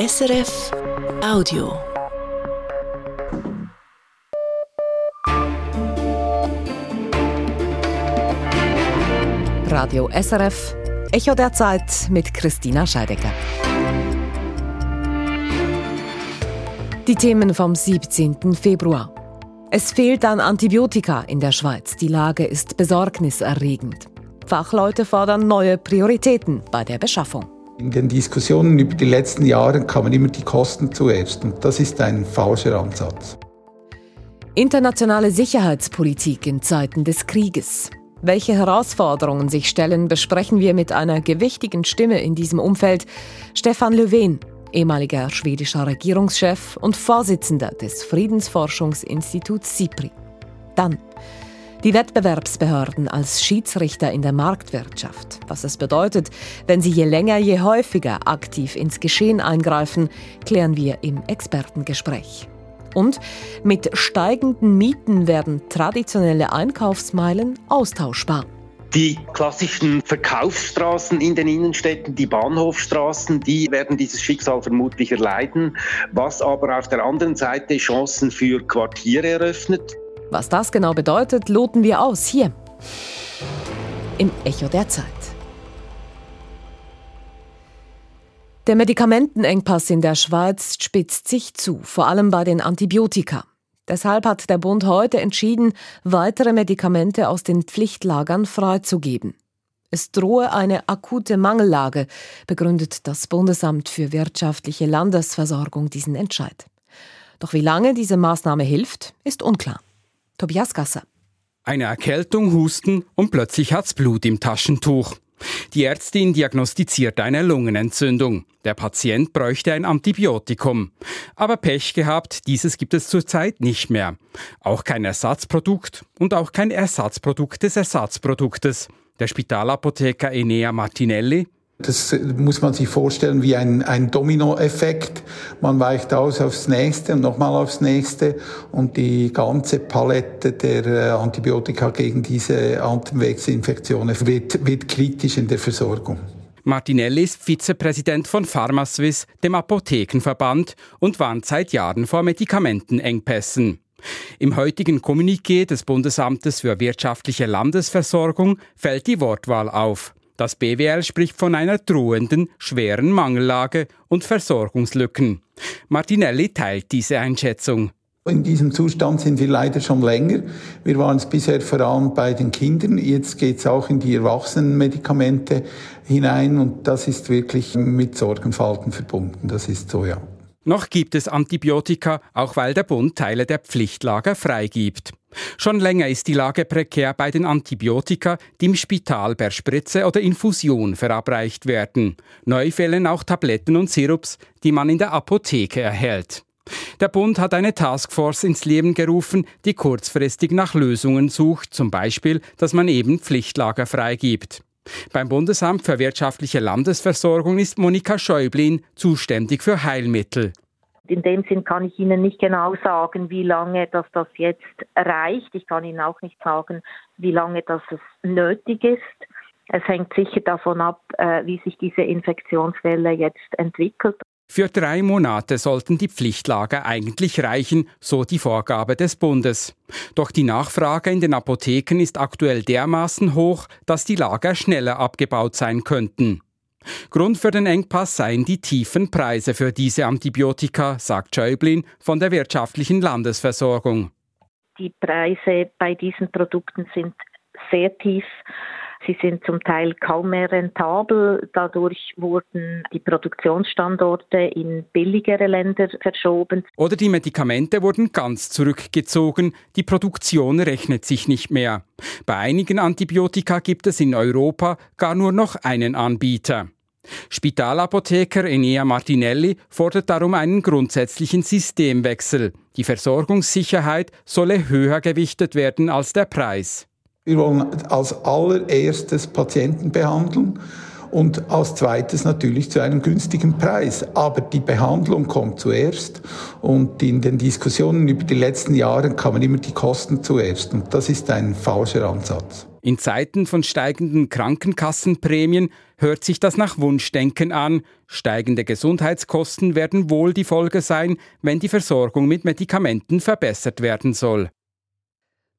SRF Audio. Radio SRF, Echo der Zeit mit Christina Scheidecker. Die Themen vom 17. Februar. Es fehlt an Antibiotika in der Schweiz. Die Lage ist besorgniserregend. Fachleute fordern neue Prioritäten bei der Beschaffung. In den Diskussionen über die letzten Jahre kamen immer die Kosten zuerst und das ist ein falscher Ansatz. Internationale Sicherheitspolitik in Zeiten des Krieges. Welche Herausforderungen sich stellen, besprechen wir mit einer gewichtigen Stimme in diesem Umfeld. Stefan Löwen, ehemaliger schwedischer Regierungschef und Vorsitzender des Friedensforschungsinstituts SIPRI. Dann die Wettbewerbsbehörden als Schiedsrichter in der Marktwirtschaft. Was es bedeutet, wenn sie je länger, je häufiger aktiv ins Geschehen eingreifen, klären wir im Expertengespräch. Und mit steigenden Mieten werden traditionelle Einkaufsmeilen austauschbar. Die klassischen Verkaufsstraßen in den Innenstädten, die Bahnhofstraßen, die werden dieses Schicksal vermutlich erleiden, was aber auf der anderen Seite Chancen für Quartiere eröffnet. Was das genau bedeutet, loten wir aus hier im Echo der Zeit. Der Medikamentenengpass in der Schweiz spitzt sich zu, vor allem bei den Antibiotika. Deshalb hat der Bund heute entschieden, weitere Medikamente aus den Pflichtlagern freizugeben. Es drohe eine akute Mangellage, begründet das Bundesamt für wirtschaftliche Landesversorgung diesen Entscheid. Doch wie lange diese Maßnahme hilft, ist unklar. Tobias Gasser. Eine Erkältung, Husten und plötzlich hat's Blut im Taschentuch. Die Ärztin diagnostiziert eine Lungenentzündung. Der Patient bräuchte ein Antibiotikum. Aber Pech gehabt, dieses gibt es zurzeit nicht mehr. Auch kein Ersatzprodukt und auch kein Ersatzprodukt des Ersatzproduktes. Der Spitalapotheker Enea Martinelli das muss man sich vorstellen wie ein, ein Dominoeffekt. Man weicht aus aufs nächste und nochmal aufs nächste und die ganze Palette der äh, Antibiotika gegen diese Atemwegsinfektionen wird, wird kritisch in der Versorgung. Martinelli ist Vizepräsident von PharmaSwiss, dem Apothekenverband, und warnt seit Jahren vor Medikamentenengpässen. Im heutigen Kommuniqué des Bundesamtes für wirtschaftliche Landesversorgung fällt die Wortwahl auf. Das BWL spricht von einer drohenden, schweren Mangellage und Versorgungslücken. Martinelli teilt diese Einschätzung. In diesem Zustand sind wir leider schon länger. Wir waren es bisher vor allem bei den Kindern. Jetzt geht es auch in die Erwachsenenmedikamente hinein und das ist wirklich mit Sorgenfalten verbunden. Das ist so, ja. Noch gibt es Antibiotika, auch weil der Bund Teile der Pflichtlager freigibt. Schon länger ist die Lage prekär bei den Antibiotika, die im Spital per Spritze oder Infusion verabreicht werden. Neu fehlen auch Tabletten und Sirups, die man in der Apotheke erhält. Der Bund hat eine Taskforce ins Leben gerufen, die kurzfristig nach Lösungen sucht, zum Beispiel, dass man eben Pflichtlager freigibt. Beim Bundesamt für wirtschaftliche Landesversorgung ist Monika Schäublin zuständig für Heilmittel. In dem Sinn kann ich Ihnen nicht genau sagen, wie lange das, das jetzt reicht. Ich kann Ihnen auch nicht sagen, wie lange das nötig ist. Es hängt sicher davon ab, äh, wie sich diese Infektionswelle jetzt entwickelt. Für drei Monate sollten die Pflichtlager eigentlich reichen, so die Vorgabe des Bundes. Doch die Nachfrage in den Apotheken ist aktuell dermaßen hoch, dass die Lager schneller abgebaut sein könnten. Grund für den Engpass seien die tiefen Preise für diese Antibiotika, sagt Schäublin von der wirtschaftlichen Landesversorgung. Die Preise bei diesen Produkten sind sehr tief. Sie sind zum Teil kaum mehr rentabel. Dadurch wurden die Produktionsstandorte in billigere Länder verschoben. Oder die Medikamente wurden ganz zurückgezogen. Die Produktion rechnet sich nicht mehr. Bei einigen Antibiotika gibt es in Europa gar nur noch einen Anbieter. Spitalapotheker Enea Martinelli fordert darum einen grundsätzlichen Systemwechsel. Die Versorgungssicherheit solle höher gewichtet werden als der Preis. Wir wollen als allererstes Patienten behandeln und als zweites natürlich zu einem günstigen Preis. Aber die Behandlung kommt zuerst und in den Diskussionen über die letzten Jahre kamen immer die Kosten zuerst und das ist ein falscher Ansatz. In Zeiten von steigenden Krankenkassenprämien hört sich das nach Wunschdenken an. Steigende Gesundheitskosten werden wohl die Folge sein, wenn die Versorgung mit Medikamenten verbessert werden soll.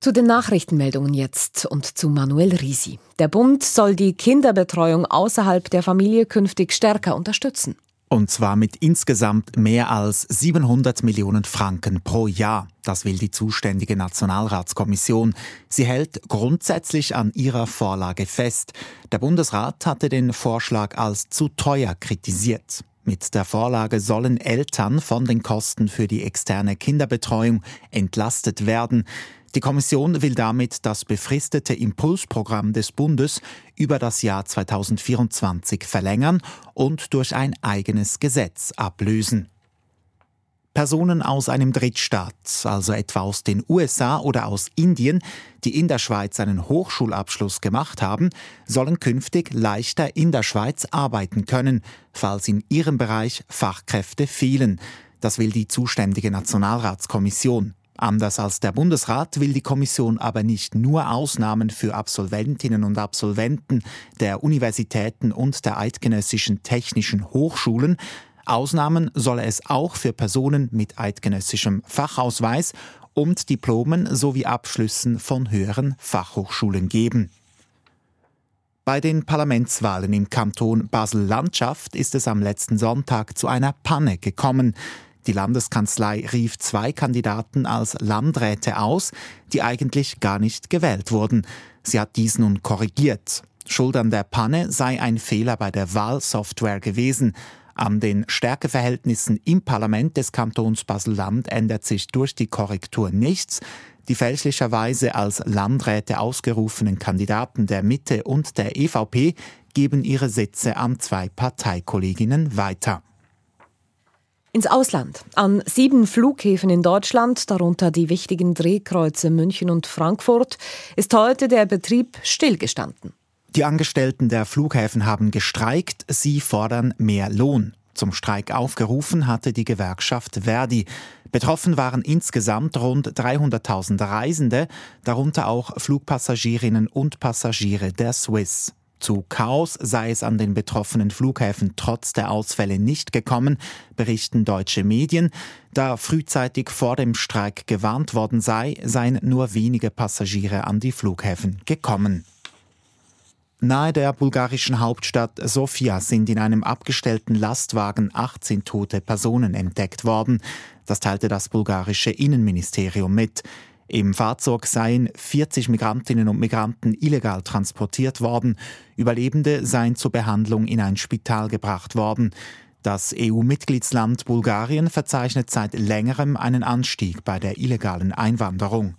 Zu den Nachrichtenmeldungen jetzt und zu Manuel Risi. Der Bund soll die Kinderbetreuung außerhalb der Familie künftig stärker unterstützen. Und zwar mit insgesamt mehr als 700 Millionen Franken pro Jahr. Das will die zuständige Nationalratskommission. Sie hält grundsätzlich an ihrer Vorlage fest. Der Bundesrat hatte den Vorschlag als zu teuer kritisiert. Mit der Vorlage sollen Eltern von den Kosten für die externe Kinderbetreuung entlastet werden. Die Kommission will damit das befristete Impulsprogramm des Bundes über das Jahr 2024 verlängern und durch ein eigenes Gesetz ablösen. Personen aus einem Drittstaat, also etwa aus den USA oder aus Indien, die in der Schweiz einen Hochschulabschluss gemacht haben, sollen künftig leichter in der Schweiz arbeiten können, falls in ihrem Bereich Fachkräfte fehlen. Das will die zuständige Nationalratskommission. Anders als der Bundesrat will die Kommission aber nicht nur Ausnahmen für Absolventinnen und Absolventen der Universitäten und der eidgenössischen technischen Hochschulen, Ausnahmen solle es auch für Personen mit eidgenössischem Fachausweis und Diplomen sowie Abschlüssen von höheren Fachhochschulen geben. Bei den Parlamentswahlen im Kanton Basel-Landschaft ist es am letzten Sonntag zu einer Panne gekommen. Die Landeskanzlei rief zwei Kandidaten als Landräte aus, die eigentlich gar nicht gewählt wurden. Sie hat dies nun korrigiert. Schuld an der Panne sei ein Fehler bei der Wahlsoftware gewesen. An den Stärkeverhältnissen im Parlament des Kantons Basel-Land ändert sich durch die Korrektur nichts. Die fälschlicherweise als Landräte ausgerufenen Kandidaten der Mitte und der EVP geben ihre Sitze an zwei Parteikolleginnen weiter. Ins Ausland. An sieben Flughäfen in Deutschland, darunter die wichtigen Drehkreuze München und Frankfurt, ist heute der Betrieb stillgestanden. Die Angestellten der Flughäfen haben gestreikt, sie fordern mehr Lohn. Zum Streik aufgerufen hatte die Gewerkschaft Verdi. Betroffen waren insgesamt rund 300.000 Reisende, darunter auch Flugpassagierinnen und Passagiere der Swiss. Zu Chaos sei es an den betroffenen Flughäfen trotz der Ausfälle nicht gekommen, berichten deutsche Medien. Da frühzeitig vor dem Streik gewarnt worden sei, seien nur wenige Passagiere an die Flughäfen gekommen. Nahe der bulgarischen Hauptstadt Sofia sind in einem abgestellten Lastwagen 18 tote Personen entdeckt worden. Das teilte das bulgarische Innenministerium mit. Im Fahrzeug seien 40 Migrantinnen und Migranten illegal transportiert worden. Überlebende seien zur Behandlung in ein Spital gebracht worden. Das EU-Mitgliedsland Bulgarien verzeichnet seit längerem einen Anstieg bei der illegalen Einwanderung.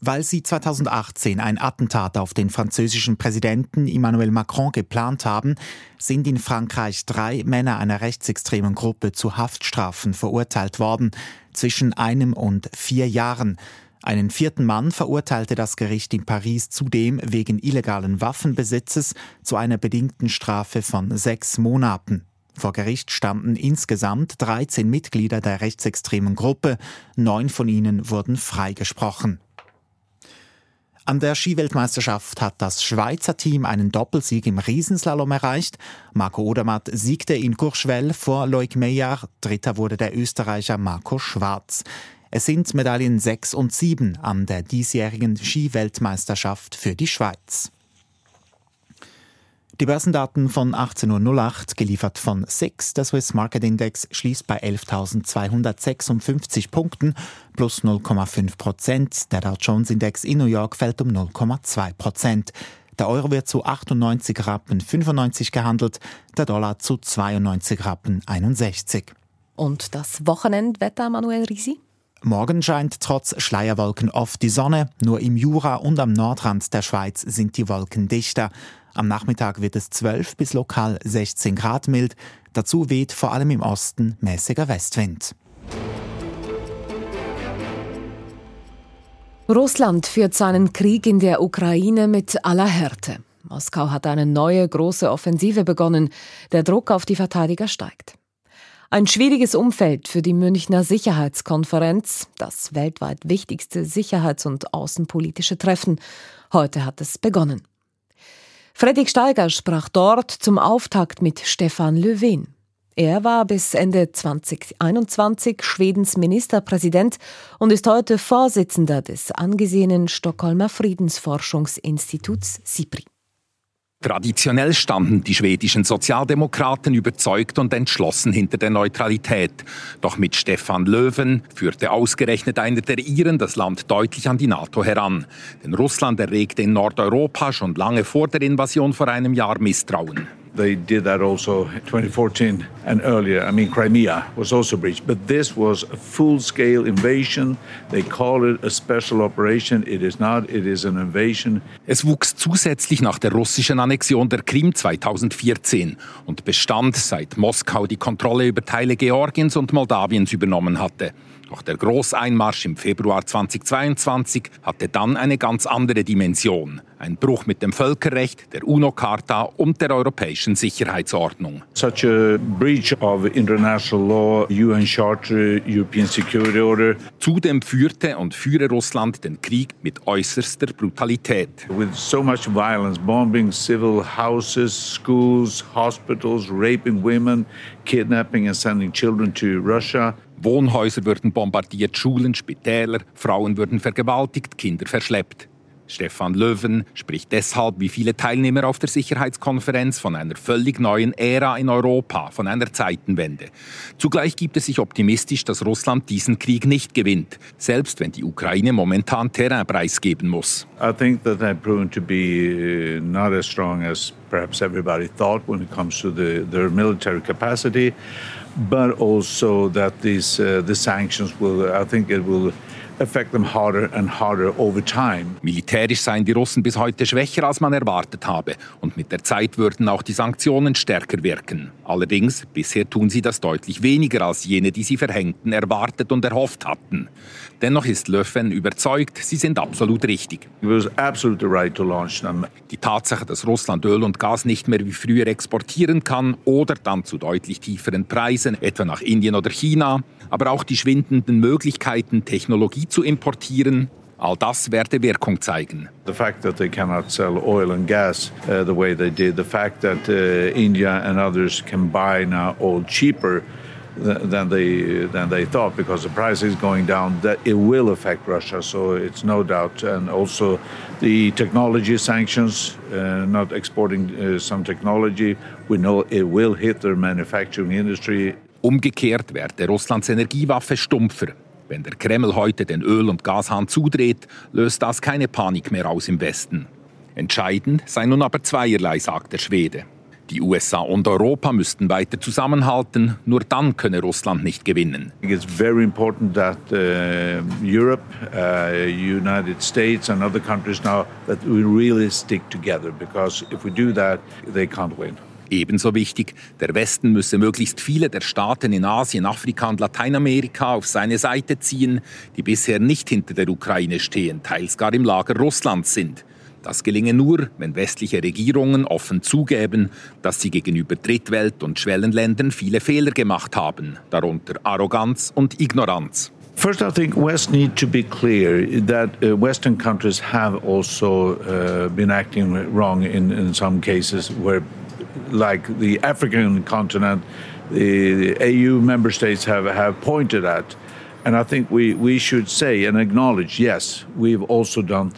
Weil sie 2018 ein Attentat auf den französischen Präsidenten Emmanuel Macron geplant haben, sind in Frankreich drei Männer einer rechtsextremen Gruppe zu Haftstrafen verurteilt worden, zwischen einem und vier Jahren. Einen vierten Mann verurteilte das Gericht in Paris zudem wegen illegalen Waffenbesitzes zu einer bedingten Strafe von sechs Monaten. Vor Gericht standen insgesamt 13 Mitglieder der rechtsextremen Gruppe, neun von ihnen wurden freigesprochen. An der Skiweltmeisterschaft hat das Schweizer Team einen Doppelsieg im Riesenslalom erreicht. Marco Odermatt siegte in Courchevel vor Loic Meillard. Dritter wurde der Österreicher Marco Schwarz. Es sind Medaillen 6 und 7 an der diesjährigen Skiweltmeisterschaft für die Schweiz. Die Börsendaten von 18.08 Uhr, geliefert von SIX. Der Swiss Market Index schließt bei 11.256 Punkten, plus 0,5 Prozent. Der Dow Jones Index in New York fällt um 0,2 Prozent. Der Euro wird zu 98 Rappen 95 gehandelt, der Dollar zu 92 Rappen 61. Und das Wochenendwetter, Manuel Risi? Morgen scheint trotz Schleierwolken oft die Sonne, nur im Jura und am Nordrand der Schweiz sind die Wolken dichter. Am Nachmittag wird es 12 bis lokal 16 Grad mild. Dazu weht vor allem im Osten mäßiger Westwind. Russland führt seinen Krieg in der Ukraine mit aller Härte. Moskau hat eine neue große Offensive begonnen. Der Druck auf die Verteidiger steigt. Ein schwieriges Umfeld für die Münchner Sicherheitskonferenz, das weltweit wichtigste sicherheits- und außenpolitische Treffen. Heute hat es begonnen. Fredrik Steiger sprach dort zum Auftakt mit Stefan Löfven. Er war bis Ende 2021 Schwedens Ministerpräsident und ist heute Vorsitzender des angesehenen Stockholmer Friedensforschungsinstituts SIPRI. Traditionell standen die schwedischen Sozialdemokraten überzeugt und entschlossen hinter der Neutralität. Doch mit Stefan Löwen führte ausgerechnet einer der Iren das Land deutlich an die NATO heran. Denn Russland erregte in Nordeuropa schon lange vor der Invasion vor einem Jahr Misstrauen. They did that also 2014 and earlier. I mean, Crimea was also breached. But this was a full scale invasion. They call it a special operation. It is not, it is an invasion. Es wuchs zusätzlich nach der russischen Annexion der Krim 2014 und bestand, seit Moskau die Kontrolle über Teile Georgiens und Moldawiens übernommen hatte. Doch der Großeinmarsch im Februar 2022 hatte dann eine ganz andere Dimension. Ein Bruch mit dem Völkerrecht, der UNO-Charta und der europäischen Sicherheitsordnung. Such a breach of international law, UN Charter, European Security Order. Zudem führte und führe Russland den Krieg mit äußerster Brutalität. With so much violence, bombing civil houses, schools, hospitals, raping women, kidnapping and sending children to Russia. Wohnhäuser würden bombardiert, Schulen, Spitäler, Frauen würden vergewaltigt, Kinder verschleppt. Stefan Löwen spricht deshalb wie viele Teilnehmer auf der Sicherheitskonferenz von einer völlig neuen Ära in Europa, von einer Zeitenwende. Zugleich gibt er sich optimistisch, dass Russland diesen Krieg nicht gewinnt, selbst wenn die Ukraine momentan Terrain preisgeben muss. I think that they've proven to be uh, not as strong as perhaps everybody thought when it comes to the, their military capacity, but also that these uh, the sanctions will, I think it will Militärisch seien die Russen bis heute schwächer, als man erwartet habe. Und mit der Zeit würden auch die Sanktionen stärker wirken. Allerdings, bisher tun sie das deutlich weniger als jene, die sie verhängten, erwartet und erhofft hatten. Dennoch ist Le Pen überzeugt, sie sind absolut richtig. Right die Tatsache, dass Russland Öl und Gas nicht mehr wie früher exportieren kann oder dann zu deutlich tieferen Preisen, etwa nach Indien oder China, aber auch die schwindenden Möglichkeiten, Technologie zu importieren, all das werde Wirkung zeigen. The fact that they cannot sell oil and gas uh, the way they did, the fact that uh, India and others can buy now oil cheaper than they than they thought because the price is going down that it will affect Russia so it's no doubt and also the technology sanctions uh, not exporting uh, some technology we know it will hit their manufacturing industry Umgekehrt werde Russlands Energiewaffe stumpfer. Wenn der Kreml heute den Öl- und Gashahn zudreht, löst das keine Panik mehr aus im Westen. Entscheidend sei nun aber zweierlei, sagt der Schwede. Die USA und Europa müssten weiter zusammenhalten, nur dann könne Russland nicht gewinnen. It's very important that uh, Europe, uh, United States and other countries now that we really stick together because if we do that, they can't win. Ebenso wichtig, der Westen müsse möglichst viele der Staaten in Asien, Afrika und Lateinamerika auf seine Seite ziehen, die bisher nicht hinter der Ukraine stehen, teils gar im Lager Russlands sind. Das gelinge nur, wenn westliche Regierungen offen zugeben, dass sie gegenüber Drittwelt- und Schwellenländern viele Fehler gemacht haben, darunter Arroganz und Ignoranz. First, I think West need to be clear that uh, Western countries have also uh, been acting wrong in, in some cases where like the African continent, the, the AU member states have, have pointed at. And I think we, we should say and acknowledge, yes, we've also done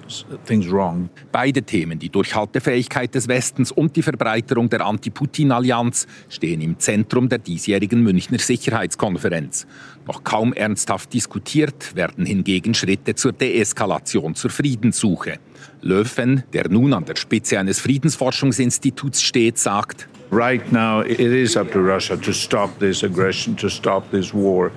things wrong. Beide Themen, die Durchhaltefähigkeit des Westens und die Verbreiterung der Anti-Putin-Allianz, stehen im Zentrum der diesjährigen Münchner Sicherheitskonferenz. Noch kaum ernsthaft diskutiert werden hingegen Schritte zur Deeskalation, zur Friedenssuche. Löwen, der nun an der Spitze eines Friedensforschungsinstituts steht, sagt, Right now it is up to Russia to stop this aggression, to stop this war.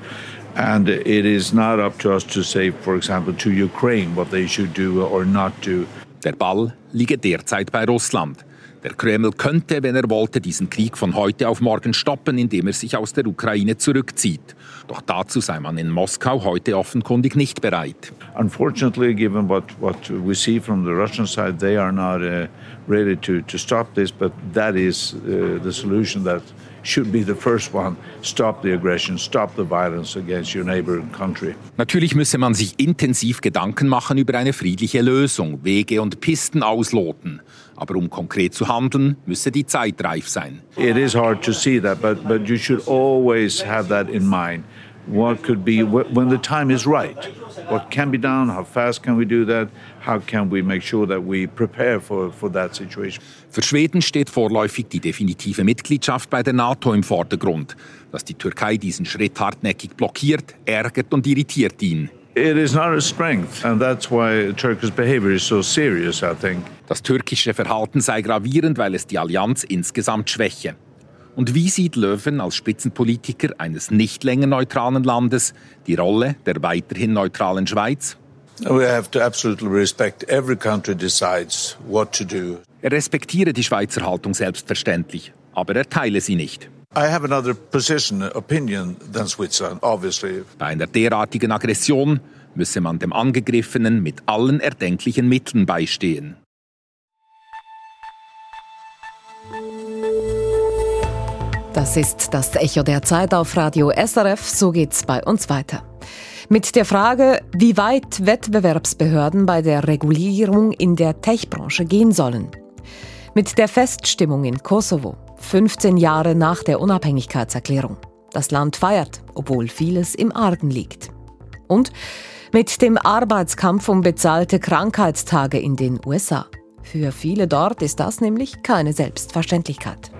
And it is not up to us to say, for example, to Ukraine what they should do or not do. Der Ball liege derzeit bei Russland. Der Kreml könnte, wenn er wollte, diesen Krieg von heute auf morgen stoppen, indem er sich aus der Ukraine zurückzieht. Doch dazu sei man in Moskau heute offenkundig nicht bereit. Unfortunately, given what, what we see from the Russian side, they are not uh, ready to, to stop this, but that is uh, the solution that should be the first one. Stop the aggression, stop the violence against your neighboring country. Natürlich müsse man sich intensiv Gedanken machen über eine friedliche Lösung, Wege und Pisten ausloten. Aber um konkret zu handeln, müsse die Zeit reif sein. It is hard to see that, but, but you should always have that in mind. What could be when the time is right? What can be done? How fast can we do that? How can we make sure that we prepare for, for that situation? Für Schweden steht vorläufig die definitive Mitgliedschaft bei der NATO im Vordergrund. Dass die Türkei diesen Schritt hartnäckig blockiert, ärgert und irritiert ihn. It is not a strength, and that's why Turkish behavior is so serious, I think. Das türkische Verhalten sei gravierend, weil es die Allianz insgesamt schwäche. Und wie sieht Löwen als Spitzenpolitiker eines nicht länger neutralen Landes die Rolle der weiterhin neutralen Schweiz? We have to absolutely respect every country decides what to do. Er respektiere die Schweizer Haltung selbstverständlich, aber er teile sie nicht. I have another position, opinion than Switzerland, obviously. Bei einer derartigen Aggression müsse man dem Angegriffenen mit allen erdenklichen Mitteln beistehen. Das ist das Echo der Zeit auf Radio SRF. So geht's bei uns weiter. Mit der Frage, wie weit Wettbewerbsbehörden bei der Regulierung in der Tech-Branche gehen sollen. Mit der Feststimmung in Kosovo, 15 Jahre nach der Unabhängigkeitserklärung. Das Land feiert, obwohl vieles im Argen liegt. Und mit dem Arbeitskampf um bezahlte Krankheitstage in den USA. Für viele dort ist das nämlich keine Selbstverständlichkeit.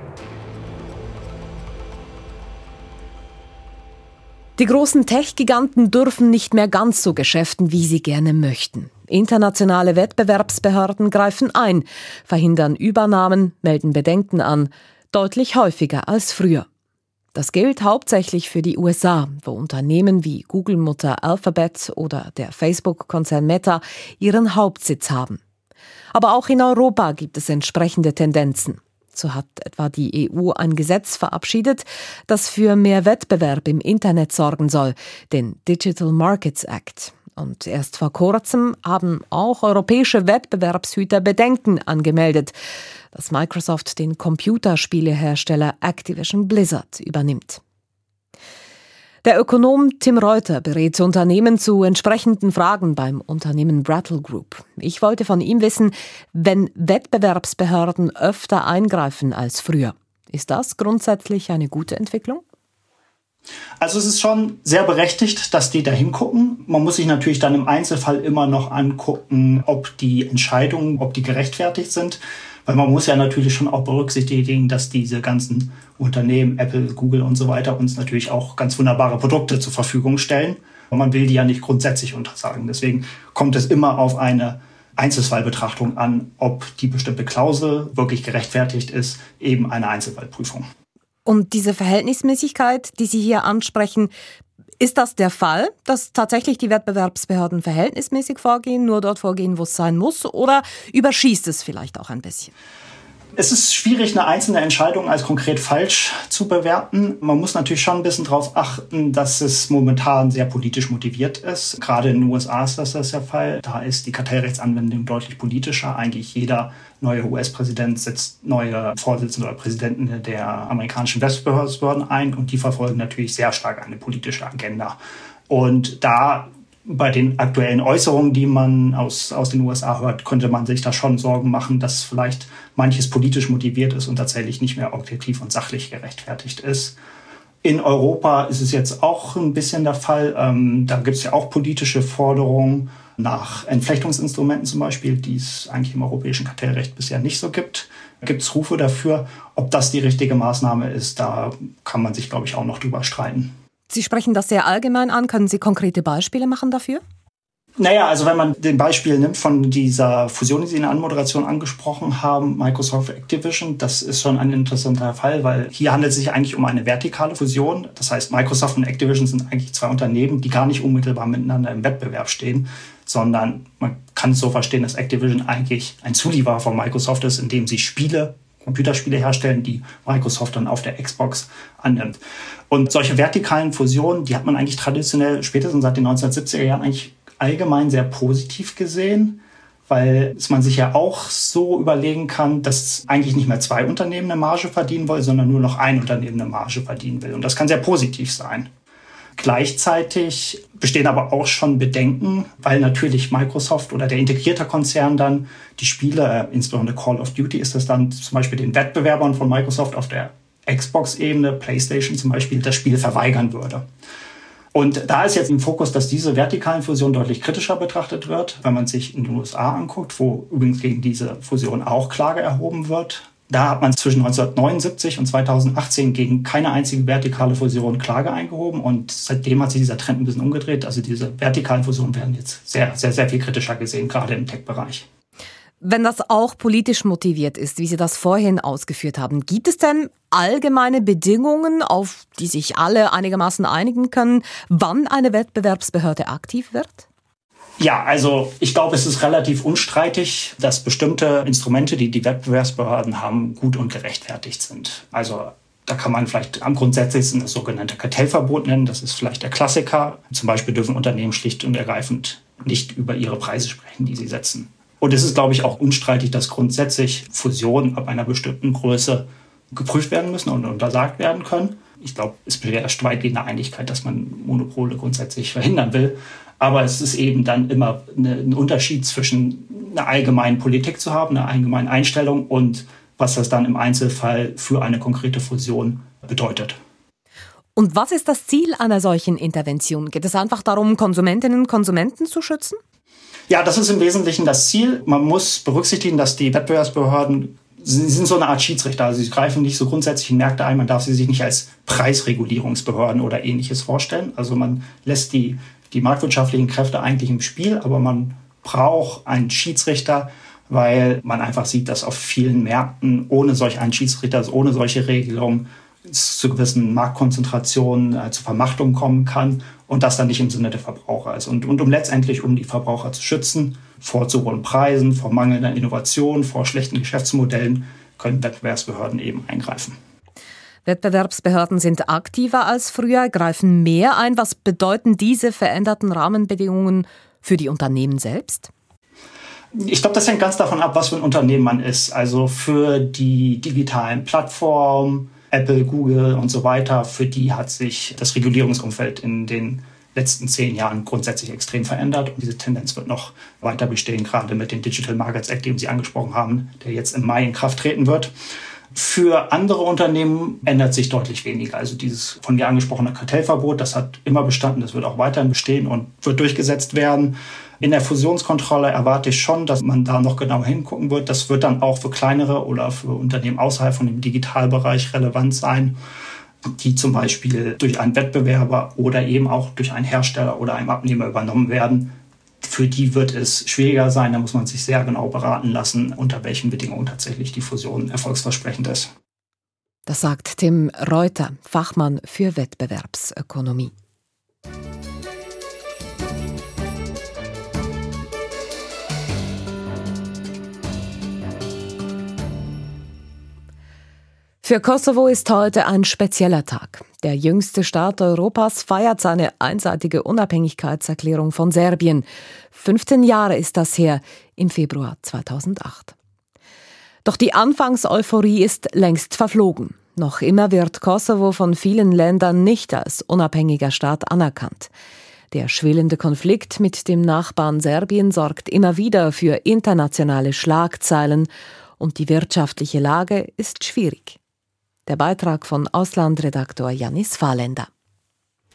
Die großen Tech-Giganten dürfen nicht mehr ganz so geschäften, wie sie gerne möchten. Internationale Wettbewerbsbehörden greifen ein, verhindern Übernahmen, melden Bedenken an, deutlich häufiger als früher. Das gilt hauptsächlich für die USA, wo Unternehmen wie Google-Mutter Alphabet oder der Facebook-Konzern Meta ihren Hauptsitz haben. Aber auch in Europa gibt es entsprechende Tendenzen. So hat etwa die EU ein Gesetz verabschiedet, das für mehr Wettbewerb im Internet sorgen soll, den Digital Markets Act. Und erst vor kurzem haben auch europäische Wettbewerbshüter Bedenken angemeldet, dass Microsoft den Computerspielehersteller Activision Blizzard übernimmt. Der Ökonom Tim Reuter berät Unternehmen zu entsprechenden Fragen beim Unternehmen Brattle Group. Ich wollte von ihm wissen, wenn Wettbewerbsbehörden öfter eingreifen als früher. Ist das grundsätzlich eine gute Entwicklung? Also es ist schon sehr berechtigt, dass die da hingucken. Man muss sich natürlich dann im Einzelfall immer noch angucken, ob die Entscheidungen, ob die gerechtfertigt sind. Weil man muss ja natürlich schon auch berücksichtigen, dass diese ganzen Unternehmen, Apple, Google und so weiter, uns natürlich auch ganz wunderbare Produkte zur Verfügung stellen. Und man will die ja nicht grundsätzlich untersagen. Deswegen kommt es immer auf eine Einzelfallbetrachtung an, ob die bestimmte Klausel wirklich gerechtfertigt ist, eben eine Einzelfallprüfung. Und diese Verhältnismäßigkeit, die Sie hier ansprechen, ist das der Fall, dass tatsächlich die Wettbewerbsbehörden verhältnismäßig vorgehen, nur dort vorgehen, wo es sein muss, oder überschießt es vielleicht auch ein bisschen? Es ist schwierig, eine einzelne Entscheidung als konkret falsch zu bewerten. Man muss natürlich schon ein bisschen darauf achten, dass es momentan sehr politisch motiviert ist. Gerade in den USA ist das, der Fall. Da ist die Kartellrechtsanwendung deutlich politischer. Eigentlich jeder neue US-Präsident setzt neue Vorsitzende oder Präsidenten der amerikanischen Westbehörden ein und die verfolgen natürlich sehr stark eine politische Agenda. Und da bei den aktuellen Äußerungen, die man aus, aus den USA hört, könnte man sich da schon Sorgen machen, dass vielleicht manches politisch motiviert ist und tatsächlich nicht mehr objektiv und sachlich gerechtfertigt ist. In Europa ist es jetzt auch ein bisschen der Fall. Ähm, da gibt es ja auch politische Forderungen nach Entflechtungsinstrumenten zum Beispiel, die es eigentlich im europäischen Kartellrecht bisher nicht so gibt. Gibt es Rufe dafür? Ob das die richtige Maßnahme ist, da kann man sich, glaube ich, auch noch drüber streiten. Sie sprechen das sehr allgemein an. Können Sie konkrete Beispiele machen dafür? Naja, also wenn man den Beispiel nimmt von dieser Fusion, die Sie in der Anmoderation angesprochen haben, Microsoft Activision, das ist schon ein interessanter Fall, weil hier handelt es sich eigentlich um eine vertikale Fusion. Das heißt, Microsoft und Activision sind eigentlich zwei Unternehmen, die gar nicht unmittelbar miteinander im Wettbewerb stehen, sondern man kann es so verstehen, dass Activision eigentlich ein Zulieferer von Microsoft ist, indem sie Spiele Computerspiele herstellen, die Microsoft dann auf der Xbox annimmt. Und solche vertikalen Fusionen, die hat man eigentlich traditionell spätestens seit den 1970er Jahren eigentlich allgemein sehr positiv gesehen, weil man sich ja auch so überlegen kann, dass eigentlich nicht mehr zwei Unternehmen eine Marge verdienen wollen, sondern nur noch ein Unternehmen eine Marge verdienen will. Und das kann sehr positiv sein. Gleichzeitig bestehen aber auch schon Bedenken, weil natürlich Microsoft oder der integrierte Konzern dann die Spiele, äh, insbesondere Call of Duty ist das dann zum Beispiel den Wettbewerbern von Microsoft auf der Xbox-Ebene, PlayStation zum Beispiel, das Spiel verweigern würde. Und da ist jetzt im Fokus, dass diese vertikalen Fusionen deutlich kritischer betrachtet wird, wenn man sich in den USA anguckt, wo übrigens gegen diese Fusion auch Klage erhoben wird. Da hat man zwischen 1979 und 2018 gegen keine einzige vertikale Fusion Klage eingehoben und seitdem hat sich dieser Trend ein bisschen umgedreht. Also diese vertikalen Fusionen werden jetzt sehr, sehr, sehr viel kritischer gesehen, gerade im Tech-Bereich. Wenn das auch politisch motiviert ist, wie Sie das vorhin ausgeführt haben, gibt es denn allgemeine Bedingungen, auf die sich alle einigermaßen einigen können, wann eine Wettbewerbsbehörde aktiv wird? Ja, also ich glaube, es ist relativ unstreitig, dass bestimmte Instrumente, die die Wettbewerbsbehörden haben, gut und gerechtfertigt sind. Also da kann man vielleicht am grundsätzlichsten das sogenannte Kartellverbot nennen. Das ist vielleicht der Klassiker. Zum Beispiel dürfen Unternehmen schlicht und ergreifend nicht über ihre Preise sprechen, die sie setzen. Und es ist, glaube ich, auch unstreitig, dass grundsätzlich Fusionen ab einer bestimmten Größe geprüft werden müssen und untersagt werden können. Ich glaube, es besteht weitgehende Einigkeit, dass man Monopole grundsätzlich verhindern will. Aber es ist eben dann immer ein Unterschied zwischen einer allgemeinen Politik zu haben, einer allgemeinen Einstellung und was das dann im Einzelfall für eine konkrete Fusion bedeutet. Und was ist das Ziel einer solchen Intervention? Geht es einfach darum, Konsumentinnen und Konsumenten zu schützen? Ja, das ist im Wesentlichen das Ziel. Man muss berücksichtigen, dass die Wettbewerbsbehörden sie sind so eine Art Schiedsrichter. Also sie greifen nicht so grundsätzlich in Märkte ein. Man darf sie sich nicht als Preisregulierungsbehörden oder ähnliches vorstellen. Also man lässt die, die marktwirtschaftlichen Kräfte eigentlich im Spiel, aber man braucht einen Schiedsrichter, weil man einfach sieht, dass auf vielen Märkten ohne solch einen Schiedsrichter, also ohne solche Regelung zu gewissen Marktkonzentrationen, äh, zu Vermachtung kommen kann und das dann nicht im Sinne der Verbraucher ist. Und, und um letztendlich, um die Verbraucher zu schützen vor zu hohen Preisen, vor mangelnder Innovation, vor schlechten Geschäftsmodellen, können Wettbewerbsbehörden eben eingreifen. Wettbewerbsbehörden sind aktiver als früher, greifen mehr ein. Was bedeuten diese veränderten Rahmenbedingungen für die Unternehmen selbst? Ich glaube, das hängt ganz davon ab, was für ein Unternehmen man ist. Also für die digitalen Plattformen, Apple, Google und so weiter, für die hat sich das Regulierungsumfeld in den letzten zehn Jahren grundsätzlich extrem verändert. Und diese Tendenz wird noch weiter bestehen, gerade mit dem Digital Markets Act, den Sie angesprochen haben, der jetzt im Mai in Kraft treten wird. Für andere Unternehmen ändert sich deutlich weniger. Also dieses von mir angesprochene Kartellverbot, das hat immer bestanden, das wird auch weiterhin bestehen und wird durchgesetzt werden. In der Fusionskontrolle erwarte ich schon, dass man da noch genauer hingucken wird. Das wird dann auch für kleinere oder für Unternehmen außerhalb von dem Digitalbereich relevant sein, die zum Beispiel durch einen Wettbewerber oder eben auch durch einen Hersteller oder einen Abnehmer übernommen werden. Für die wird es schwieriger sein. Da muss man sich sehr genau beraten lassen, unter welchen Bedingungen tatsächlich die Fusion erfolgsversprechend ist. Das sagt Tim Reuter, Fachmann für Wettbewerbsökonomie. Für Kosovo ist heute ein spezieller Tag. Der jüngste Staat Europas feiert seine einseitige Unabhängigkeitserklärung von Serbien. 15 Jahre ist das her, im Februar 2008. Doch die Anfangseuphorie ist längst verflogen. Noch immer wird Kosovo von vielen Ländern nicht als unabhängiger Staat anerkannt. Der schwelende Konflikt mit dem Nachbarn Serbien sorgt immer wieder für internationale Schlagzeilen und die wirtschaftliche Lage ist schwierig. Der Beitrag von Auslandredaktor Janis Fahrländer.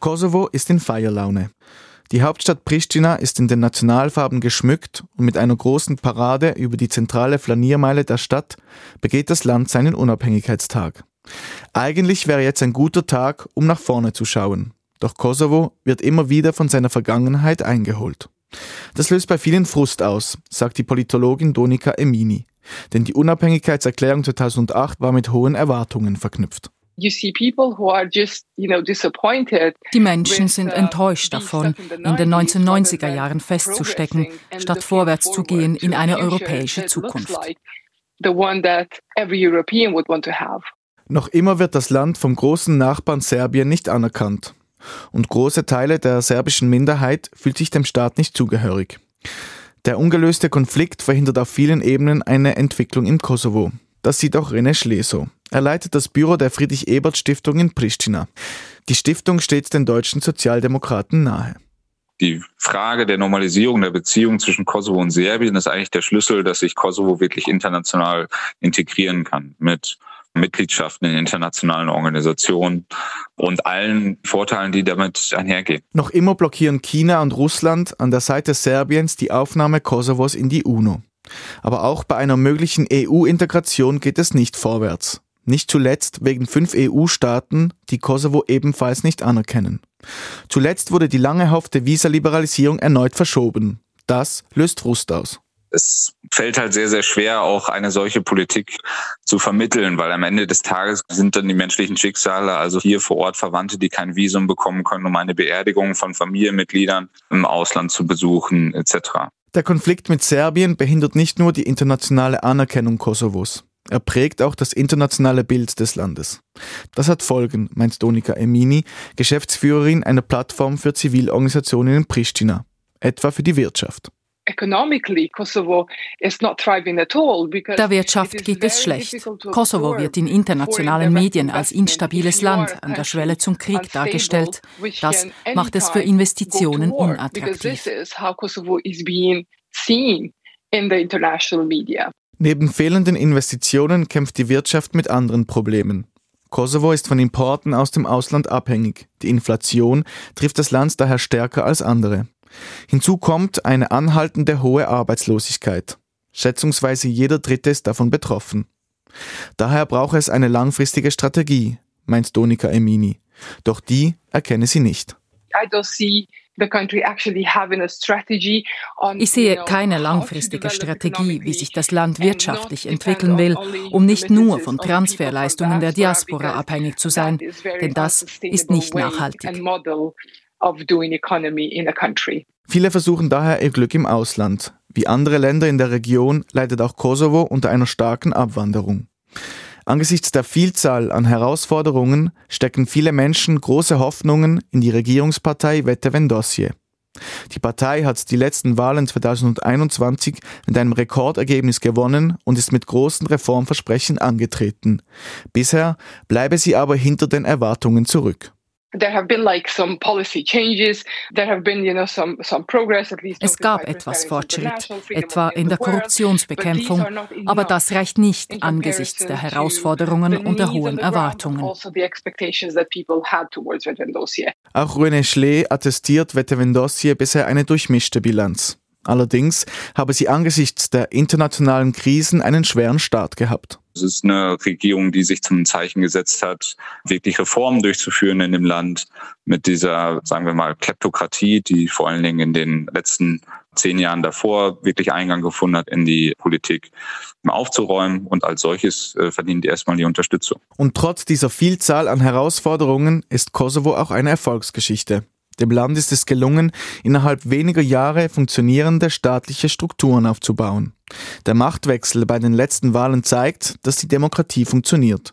Kosovo ist in Feierlaune. Die Hauptstadt Pristina ist in den Nationalfarben geschmückt und mit einer großen Parade über die zentrale Flaniermeile der Stadt begeht das Land seinen Unabhängigkeitstag. Eigentlich wäre jetzt ein guter Tag, um nach vorne zu schauen. Doch Kosovo wird immer wieder von seiner Vergangenheit eingeholt. Das löst bei vielen Frust aus, sagt die Politologin Donika Emini. Denn die Unabhängigkeitserklärung 2008 war mit hohen Erwartungen verknüpft. Die Menschen sind uh, enttäuscht davon, in den 1990er Jahren festzustecken, statt vorwärts zu gehen in eine europäische Zukunft. Noch immer wird das Land vom großen Nachbarn Serbien nicht anerkannt. Und große Teile der serbischen Minderheit fühlt sich dem Staat nicht zugehörig. Der ungelöste Konflikt verhindert auf vielen Ebenen eine Entwicklung im Kosovo. Das sieht auch René Schleso. Er leitet das Büro der Friedrich-Ebert-Stiftung in Pristina. Die Stiftung steht den deutschen Sozialdemokraten nahe. Die Frage der Normalisierung der Beziehung zwischen Kosovo und Serbien ist eigentlich der Schlüssel, dass sich Kosovo wirklich international integrieren kann mit Mitgliedschaften in internationalen Organisationen und allen Vorteilen, die damit einhergehen. Noch immer blockieren China und Russland an der Seite Serbiens die Aufnahme Kosovos in die UNO. Aber auch bei einer möglichen EU-Integration geht es nicht vorwärts. Nicht zuletzt wegen fünf EU-Staaten, die Kosovo ebenfalls nicht anerkennen. Zuletzt wurde die lange erhoffte Visaliberalisierung erneut verschoben. Das löst Frust aus es fällt halt sehr, sehr schwer, auch eine solche Politik zu vermitteln, weil am Ende des Tages sind dann die menschlichen Schicksale, also hier vor Ort Verwandte, die kein Visum bekommen können, um eine Beerdigung von Familienmitgliedern im Ausland zu besuchen, etc. Der Konflikt mit Serbien behindert nicht nur die internationale Anerkennung Kosovos. Er prägt auch das internationale Bild des Landes. Das hat Folgen, meint Donika Emini, Geschäftsführerin einer Plattform für Zivilorganisationen in Pristina, etwa für die Wirtschaft. Der Wirtschaft geht es schlecht. Kosovo wird in internationalen Medien als instabiles Land an der Schwelle zum Krieg dargestellt. Das macht es für Investitionen unattraktiv. Neben fehlenden Investitionen kämpft die Wirtschaft mit anderen Problemen. Kosovo ist von Importen aus dem Ausland abhängig. Die Inflation trifft das Land daher stärker als andere. Hinzu kommt eine anhaltende hohe Arbeitslosigkeit. Schätzungsweise jeder Dritte ist davon betroffen. Daher brauche es eine langfristige Strategie, meint Donika Emini. Doch die erkenne sie nicht. Ich sehe keine langfristige Strategie, wie sich das Land wirtschaftlich entwickeln will, um nicht nur von Transferleistungen der Diaspora abhängig zu sein, denn das ist nicht nachhaltig of doing economy in a country. Viele versuchen daher ihr Glück im Ausland. Wie andere Länder in der Region leidet auch Kosovo unter einer starken Abwanderung. Angesichts der Vielzahl an Herausforderungen stecken viele Menschen große Hoffnungen in die Regierungspartei Vete Vendosje. Die Partei hat die letzten Wahlen 2021 mit einem Rekordergebnis gewonnen und ist mit großen Reformversprechen angetreten. Bisher bleibe sie aber hinter den Erwartungen zurück. Es gab etwas Fortschritt, etwa in der Korruptionsbekämpfung, aber das reicht nicht angesichts der Herausforderungen und der hohen Erwartungen. Also Auch René Schlee attestiert Wette Vendossie bisher eine durchmischte Bilanz. Allerdings habe sie angesichts der internationalen Krisen einen schweren Start gehabt. Es ist eine Regierung, die sich zum Zeichen gesetzt hat, wirklich Reformen durchzuführen in dem Land mit dieser, sagen wir mal, Kleptokratie, die vor allen Dingen in den letzten zehn Jahren davor wirklich Eingang gefunden hat in die Politik aufzuräumen und als solches äh, verdient erstmal die Unterstützung. Und trotz dieser Vielzahl an Herausforderungen ist Kosovo auch eine Erfolgsgeschichte. Dem Land ist es gelungen, innerhalb weniger Jahre funktionierende staatliche Strukturen aufzubauen. Der Machtwechsel bei den letzten Wahlen zeigt, dass die Demokratie funktioniert.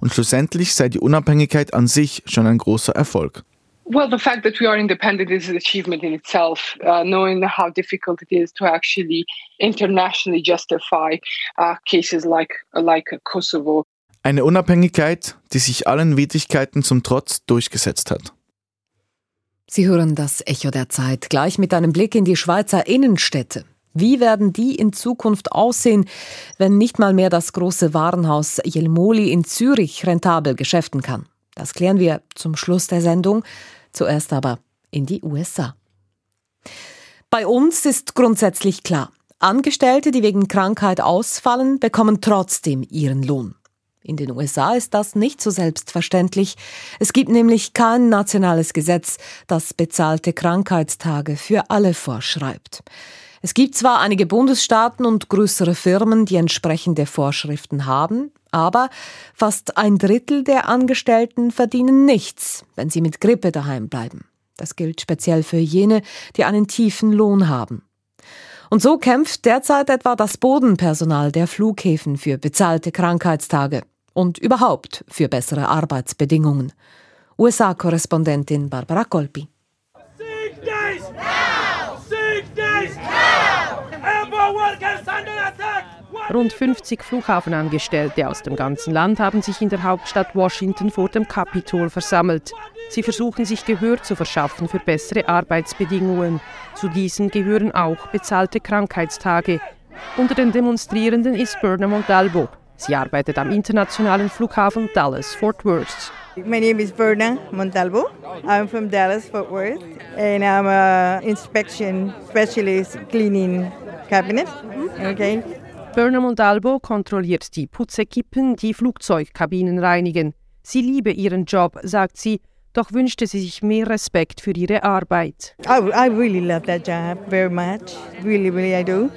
Und schlussendlich sei die Unabhängigkeit an sich schon ein großer Erfolg. Well, the fact that we are independent is an achievement in itself, uh, knowing how difficult it is to actually internationally justify uh, cases like, like Kosovo. Eine Unabhängigkeit, die sich allen Widrigkeiten zum Trotz durchgesetzt hat. Sie hören das Echo der Zeit gleich mit einem Blick in die Schweizer Innenstädte. Wie werden die in Zukunft aussehen, wenn nicht mal mehr das große Warenhaus Jelmoli in Zürich rentabel geschäften kann? Das klären wir zum Schluss der Sendung. Zuerst aber in die USA. Bei uns ist grundsätzlich klar, Angestellte, die wegen Krankheit ausfallen, bekommen trotzdem ihren Lohn. In den USA ist das nicht so selbstverständlich. Es gibt nämlich kein nationales Gesetz, das bezahlte Krankheitstage für alle vorschreibt. Es gibt zwar einige Bundesstaaten und größere Firmen, die entsprechende Vorschriften haben, aber fast ein Drittel der Angestellten verdienen nichts, wenn sie mit Grippe daheim bleiben. Das gilt speziell für jene, die einen tiefen Lohn haben. Und so kämpft derzeit etwa das Bodenpersonal der Flughäfen für bezahlte Krankheitstage und überhaupt für bessere Arbeitsbedingungen. USA-Korrespondentin Barbara Kolpi. Rund 50 Flughafenangestellte aus dem ganzen Land haben sich in der Hauptstadt Washington vor dem Kapitol versammelt. Sie versuchen sich Gehör zu verschaffen für bessere Arbeitsbedingungen. Zu diesen gehören auch bezahlte Krankheitstage. Unter den Demonstrierenden ist Berna Montalvo. Sie arbeitet am internationalen Flughafen Dallas-Fort Worth. My name is Berna Montalvo. I'm from Dallas-Fort Worth and I'm an inspection specialist cleaning cabinet. Okay. Berna Montalvo kontrolliert die Putzekippen, die Flugzeugkabinen reinigen. Sie liebe ihren Job, sagt sie, doch wünschte sie sich mehr Respekt für ihre Arbeit. I, I really love that job very much. Really, really I do.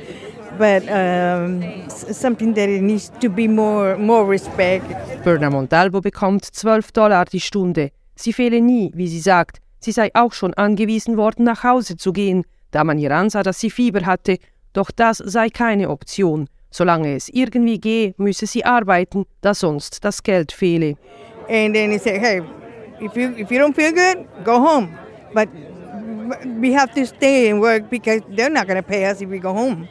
But um, something that it needs to be more, more respect. Berna Montalvo bekommt 12 Dollar die Stunde. Sie fehle nie, wie sie sagt. Sie sei auch schon angewiesen worden, nach Hause zu gehen, da man ihr ansah, dass sie Fieber hatte. Doch das sei keine Option. Solange es irgendwie gehe, müsse sie arbeiten, da sonst das Geld fehle. And then he said, hey, if you, if you don't feel good, go home. But we have to stay and work because they're not going to pay us if we go home.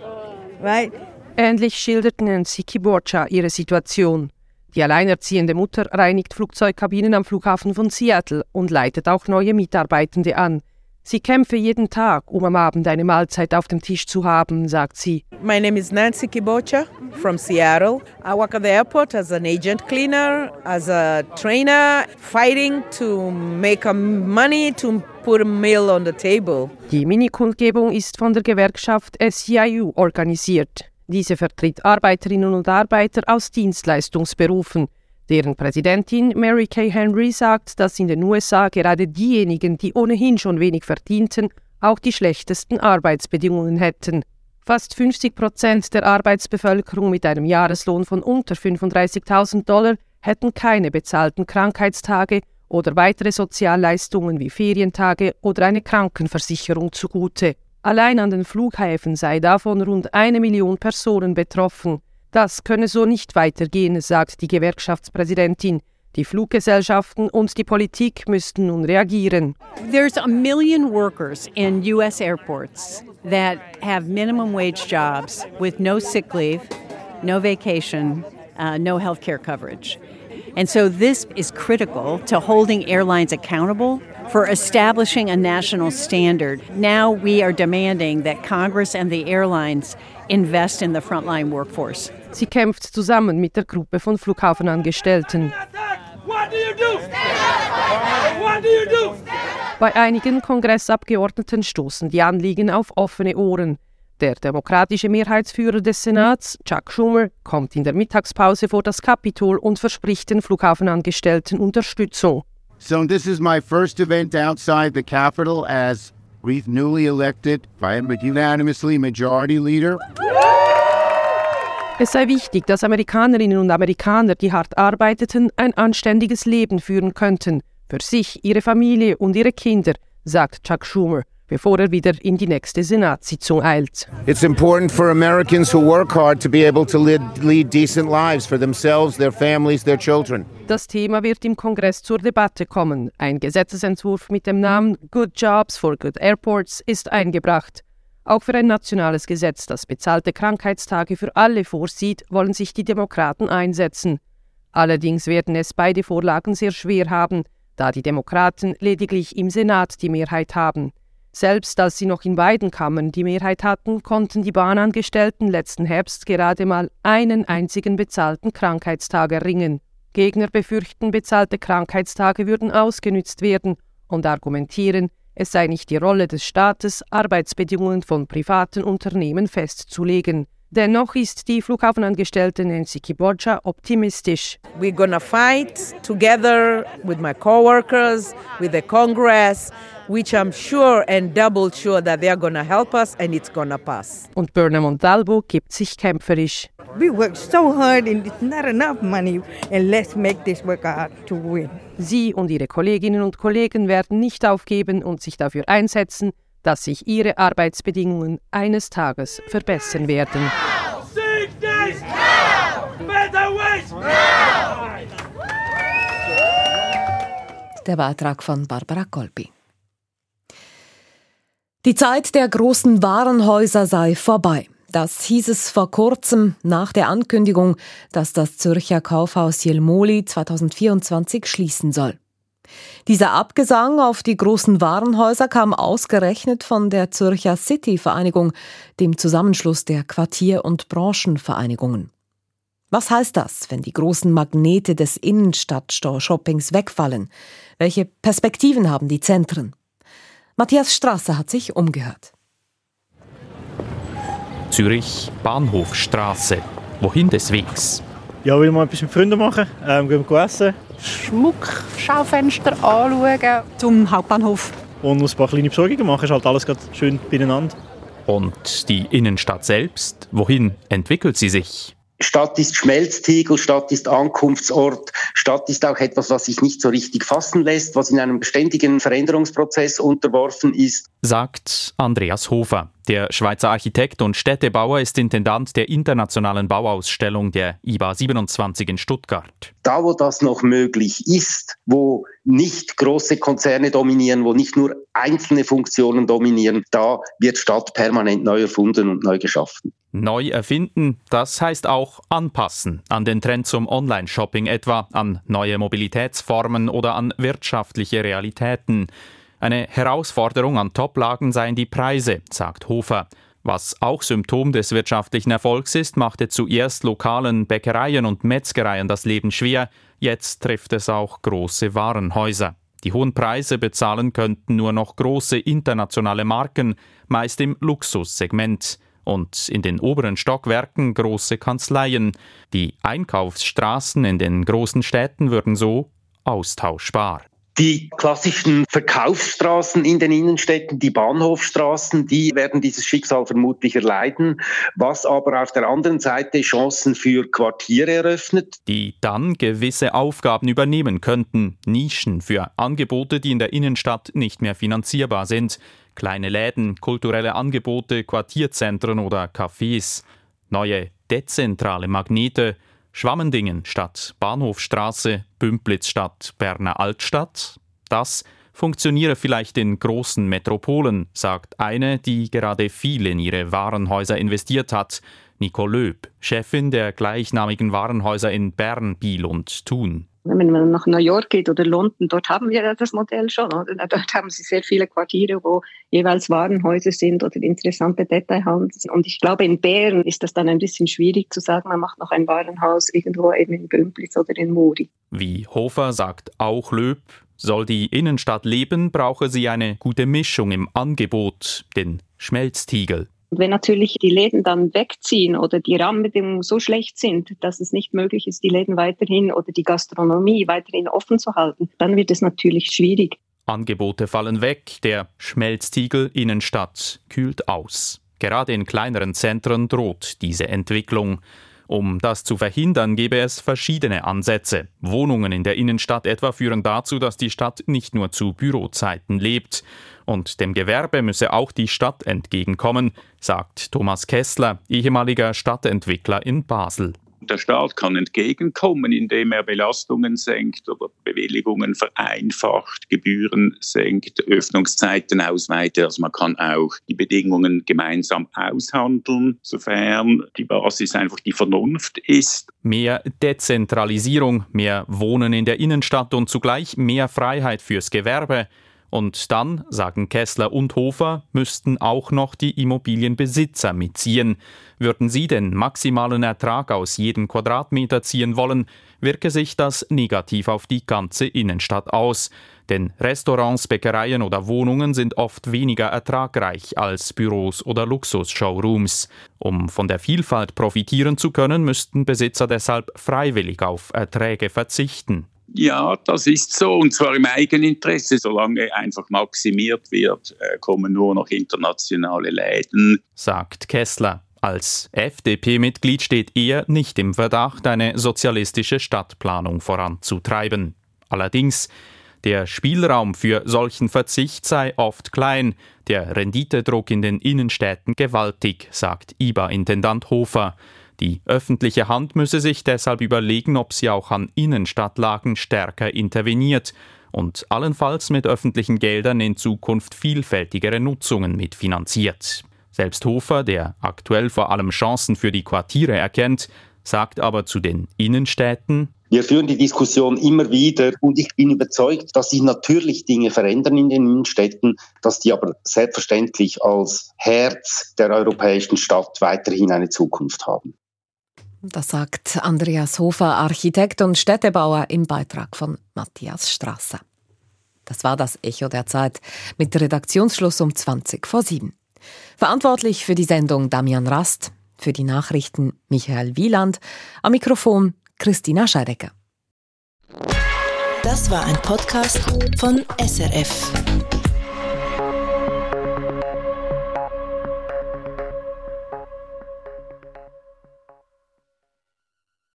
Right? Ähnlich schildert Nancy Kiborcha ihre Situation. Die alleinerziehende Mutter reinigt Flugzeugkabinen am Flughafen von Seattle und leitet auch neue Mitarbeitende an. Sie kämpfe jeden Tag, um am Abend eine Mahlzeit auf dem Tisch zu haben, sagt sie. My name is Nancy Kibocha from Seattle. I work at the airport as an agent cleaner, as a trainer, fighting to make money to put a meal on the table. Die Minikundgebung ist von der Gewerkschaft SEIU organisiert. Diese vertritt Arbeiterinnen und Arbeiter aus Dienstleistungsberufen. Deren Präsidentin Mary Kay Henry sagt, dass in den USA gerade diejenigen, die ohnehin schon wenig verdienten, auch die schlechtesten Arbeitsbedingungen hätten. Fast 50 Prozent der Arbeitsbevölkerung mit einem Jahreslohn von unter 35.000 Dollar hätten keine bezahlten Krankheitstage oder weitere Sozialleistungen wie Ferientage oder eine Krankenversicherung zugute. Allein an den Flughäfen sei davon rund eine Million Personen betroffen. Das könne so nicht weitergehen, sagt die Gewerkschaftspräsidentin. Die Fluggesellschaften und die Politik müssten nun reagieren. There's a million workers in US airports that have minimum wage jobs with no sick leave, no vacation, uh, no health care coverage. And so this is critical to holding airlines accountable for establishing a national standard. Now we are demanding that Congress and the airlines invest in the frontline workforce. Sie kämpft zusammen mit der Gruppe von Flughafenangestellten. Bei einigen Kongressabgeordneten stoßen die Anliegen auf offene Ohren. Der demokratische Mehrheitsführer des Senats, Chuck Schumer, kommt in der Mittagspause vor das Kapitol und verspricht den Flughafenangestellten Unterstützung. So this is my first event outside the Capitol as newly elected by a unanimously majority leader. Es sei wichtig, dass Amerikanerinnen und Amerikaner, die hart arbeiteten, ein anständiges Leben führen könnten, für sich, ihre Familie und ihre Kinder, sagt Chuck Schumer bevor er wieder in die nächste Senatssitzung eilt. It's important for Americans who work hard to be able to lead, lead decent lives for themselves, their families, their children. Das Thema wird im Kongress zur Debatte kommen. Ein Gesetzesentwurf mit dem Namen Good Jobs for Good Airports ist eingebracht. Auch für ein nationales Gesetz, das bezahlte Krankheitstage für alle vorsieht, wollen sich die Demokraten einsetzen. Allerdings werden es beide Vorlagen sehr schwer haben, da die Demokraten lediglich im Senat die Mehrheit haben. Selbst als sie noch in beiden Kammern die Mehrheit hatten, konnten die Bahnangestellten letzten Herbst gerade mal einen einzigen bezahlten Krankheitstag erringen. Gegner befürchten, bezahlte Krankheitstage würden ausgenützt werden und argumentieren, es sei nicht die Rolle des Staates, Arbeitsbedingungen von privaten Unternehmen festzulegen. Dennoch ist die Flughafenangestellte Nancy Kiborcha optimistisch. We're gonna fight together with my coworkers, with the Congress, which I'm sure and double sure that they're gonna help us and it's gonna pass. Und Berna Montalvo gibt sich kämpferisch. We work so hard and it's not enough money and let's make this work out to win. Sie und ihre Kolleginnen und Kollegen werden nicht aufgeben und sich dafür einsetzen, dass sich ihre Arbeitsbedingungen eines Tages verbessern werden. Der Beitrag von Barbara Kolpi. Die Zeit der großen Warenhäuser sei vorbei. Das hieß es vor kurzem nach der Ankündigung, dass das Zürcher Kaufhaus Jelmoli 2024 schließen soll. Dieser Abgesang auf die großen Warenhäuser kam ausgerechnet von der Zürcher City-Vereinigung, dem Zusammenschluss der Quartier- und Branchenvereinigungen. Was heißt das, wenn die großen Magnete des Innenstadtstore-Shoppings wegfallen? Welche Perspektiven haben die Zentren? Matthias Strasser hat sich umgehört. Zürich, Bahnhofstraße. Wohin des Wegs? Ja, will mal etwas mit Freunden machen, ähm, gehen wir essen. Schmuck, Schaufenster anschauen. Zum Hauptbahnhof. Und noch ein paar kleine Besorgungen machen, ist halt alles schön beieinander. Und die Innenstadt selbst, wohin entwickelt sie sich? Stadt ist Schmelztiegel, Stadt ist Ankunftsort, Stadt ist auch etwas, was sich nicht so richtig fassen lässt, was in einem ständigen Veränderungsprozess unterworfen ist. Sagt Andreas Hofer. Der Schweizer Architekt und Städtebauer ist Intendant der internationalen Bauausstellung der IBA 27 in Stuttgart. Da, wo das noch möglich ist, wo nicht große Konzerne dominieren, wo nicht nur einzelne Funktionen dominieren, da wird Stadt permanent neu erfunden und neu geschaffen. Neu erfinden, das heißt auch anpassen an den Trend zum Online-Shopping etwa, an neue Mobilitätsformen oder an wirtschaftliche Realitäten. Eine Herausforderung an Toplagen seien die Preise, sagt Hofer. Was auch Symptom des wirtschaftlichen Erfolgs ist, machte zuerst lokalen Bäckereien und Metzgereien das Leben schwer, jetzt trifft es auch große Warenhäuser. Die hohen Preise bezahlen könnten nur noch große internationale Marken, meist im Luxussegment und in den oberen Stockwerken große Kanzleien. Die Einkaufsstraßen in den großen Städten würden so austauschbar. Die klassischen Verkaufsstraßen in den Innenstädten, die Bahnhofstraßen, die werden dieses Schicksal vermutlich erleiden, was aber auf der anderen Seite Chancen für Quartiere eröffnet. Die dann gewisse Aufgaben übernehmen könnten, Nischen für Angebote, die in der Innenstadt nicht mehr finanzierbar sind. Kleine Läden, kulturelle Angebote, Quartierzentren oder Cafés. Neue dezentrale Magnete, Schwammendingen statt Bahnhofstraße, Bümplitz statt Berner Altstadt. Das funktioniere vielleicht in großen Metropolen, sagt eine, die gerade viel in ihre Warenhäuser investiert hat, Nicole Löb, Chefin der gleichnamigen Warenhäuser in Bern, Biel und Thun. Wenn man nach New York geht oder London, dort haben wir das Modell schon. Oder? Dort haben sie sehr viele Quartiere, wo jeweils Warenhäuser sind oder interessante Detailhandel. Und ich glaube, in Bern ist das dann ein bisschen schwierig zu sagen, man macht noch ein Warenhaus irgendwo eben in Bümplitz oder in Muri. Wie Hofer sagt auch Löb, soll die Innenstadt leben, brauche sie eine gute Mischung im Angebot, den Schmelztiegel. Und wenn natürlich die Läden dann wegziehen oder die Rahmenbedingungen so schlecht sind, dass es nicht möglich ist, die Läden weiterhin oder die Gastronomie weiterhin offen zu halten, dann wird es natürlich schwierig. Angebote fallen weg, der Schmelztiegel Innenstadt kühlt aus. Gerade in kleineren Zentren droht diese Entwicklung. Um das zu verhindern, gäbe es verschiedene Ansätze. Wohnungen in der Innenstadt etwa führen dazu, dass die Stadt nicht nur zu Bürozeiten lebt. Und dem Gewerbe müsse auch die Stadt entgegenkommen, sagt Thomas Kessler, ehemaliger Stadtentwickler in Basel. Der Staat kann entgegenkommen, indem er Belastungen senkt oder Bewilligungen vereinfacht, Gebühren senkt, Öffnungszeiten ausweitet. Also man kann auch die Bedingungen gemeinsam aushandeln, sofern die Basis einfach die Vernunft ist. Mehr Dezentralisierung, mehr Wohnen in der Innenstadt und zugleich mehr Freiheit fürs Gewerbe. Und dann, sagen Kessler und Hofer, müssten auch noch die Immobilienbesitzer mitziehen. Würden sie den maximalen Ertrag aus jedem Quadratmeter ziehen wollen, wirke sich das negativ auf die ganze Innenstadt aus. Denn Restaurants, Bäckereien oder Wohnungen sind oft weniger ertragreich als Büros oder Luxus-Showrooms. Um von der Vielfalt profitieren zu können, müssten Besitzer deshalb freiwillig auf Erträge verzichten. Ja, das ist so, und zwar im Eigeninteresse. Solange einfach maximiert wird, äh, kommen nur noch internationale Läden. Sagt Kessler. Als FDP-Mitglied steht er nicht im Verdacht, eine sozialistische Stadtplanung voranzutreiben. Allerdings, der Spielraum für solchen Verzicht sei oft klein, der Renditedruck in den Innenstädten gewaltig, sagt IBA-Intendant Hofer. Die öffentliche Hand müsse sich deshalb überlegen, ob sie auch an Innenstadtlagen stärker interveniert und allenfalls mit öffentlichen Geldern in Zukunft vielfältigere Nutzungen mitfinanziert. Selbst Hofer, der aktuell vor allem Chancen für die Quartiere erkennt, sagt aber zu den Innenstädten, wir führen die Diskussion immer wieder und ich bin überzeugt, dass sich natürlich Dinge verändern in den Innenstädten, dass die aber selbstverständlich als Herz der europäischen Stadt weiterhin eine Zukunft haben. Das sagt Andreas Hofer, Architekt und Städtebauer im Beitrag von Matthias Strasser. Das war das Echo der Zeit mit Redaktionsschluss um 20 vor 7. Verantwortlich für die Sendung Damian Rast, für die Nachrichten Michael Wieland, am Mikrofon Christina Scheidecker. Das war ein Podcast von SRF.